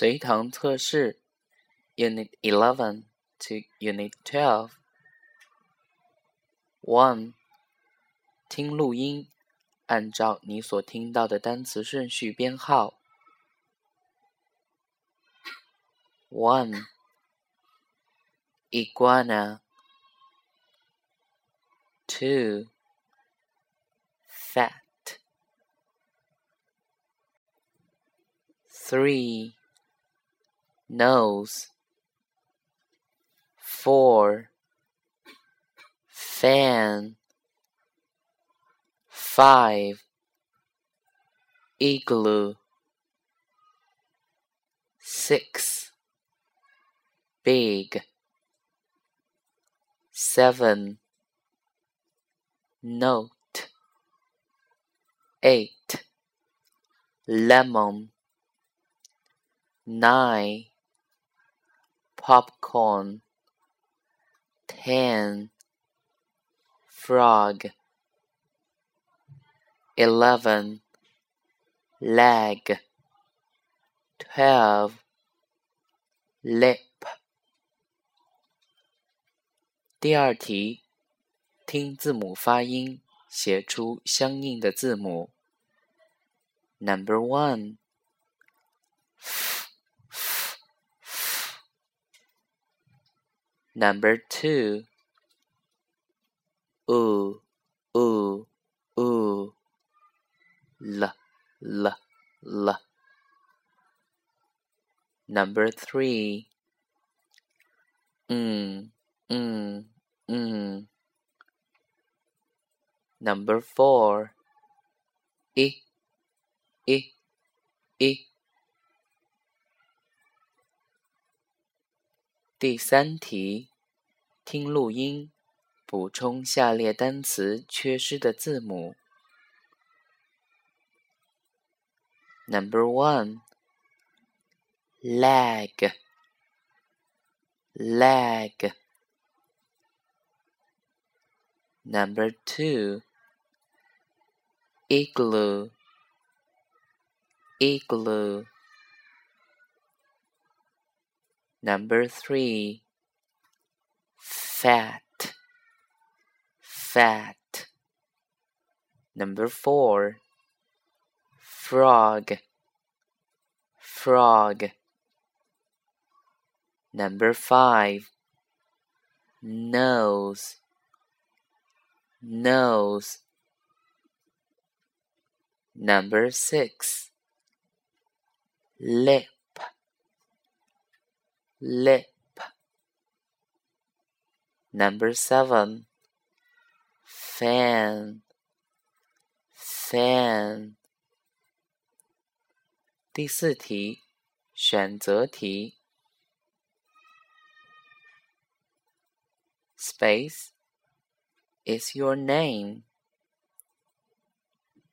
随堂测试，Unit Eleven to Unit Twelve。One，听录音，按照你所听到的单词顺序编号。One, iguana. Two, fat. Three nose four fan five igloo six big seven note eight lemon nine popcorn ten frog eleven leg twelve lip 第二题，听字母发音，写出相应的字母。Number one. Number two. Ooh, ooh, ooh. L, l, l. Number three. Mm, mm, mm. Number four. I, I, I. 第三题， 听录音，补充下列单词缺失的字母。Number one, leg, leg. Number two, igloo, igloo. Number three, fat, fat. Number four, frog, frog. Number five, nose, nose. Number six, lip lip. Number seven, fan, fan. 第四题，选择题。Space is your name.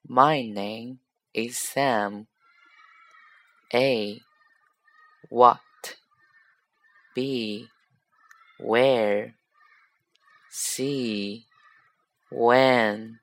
My name is Sam. A. What? be, where, See, when.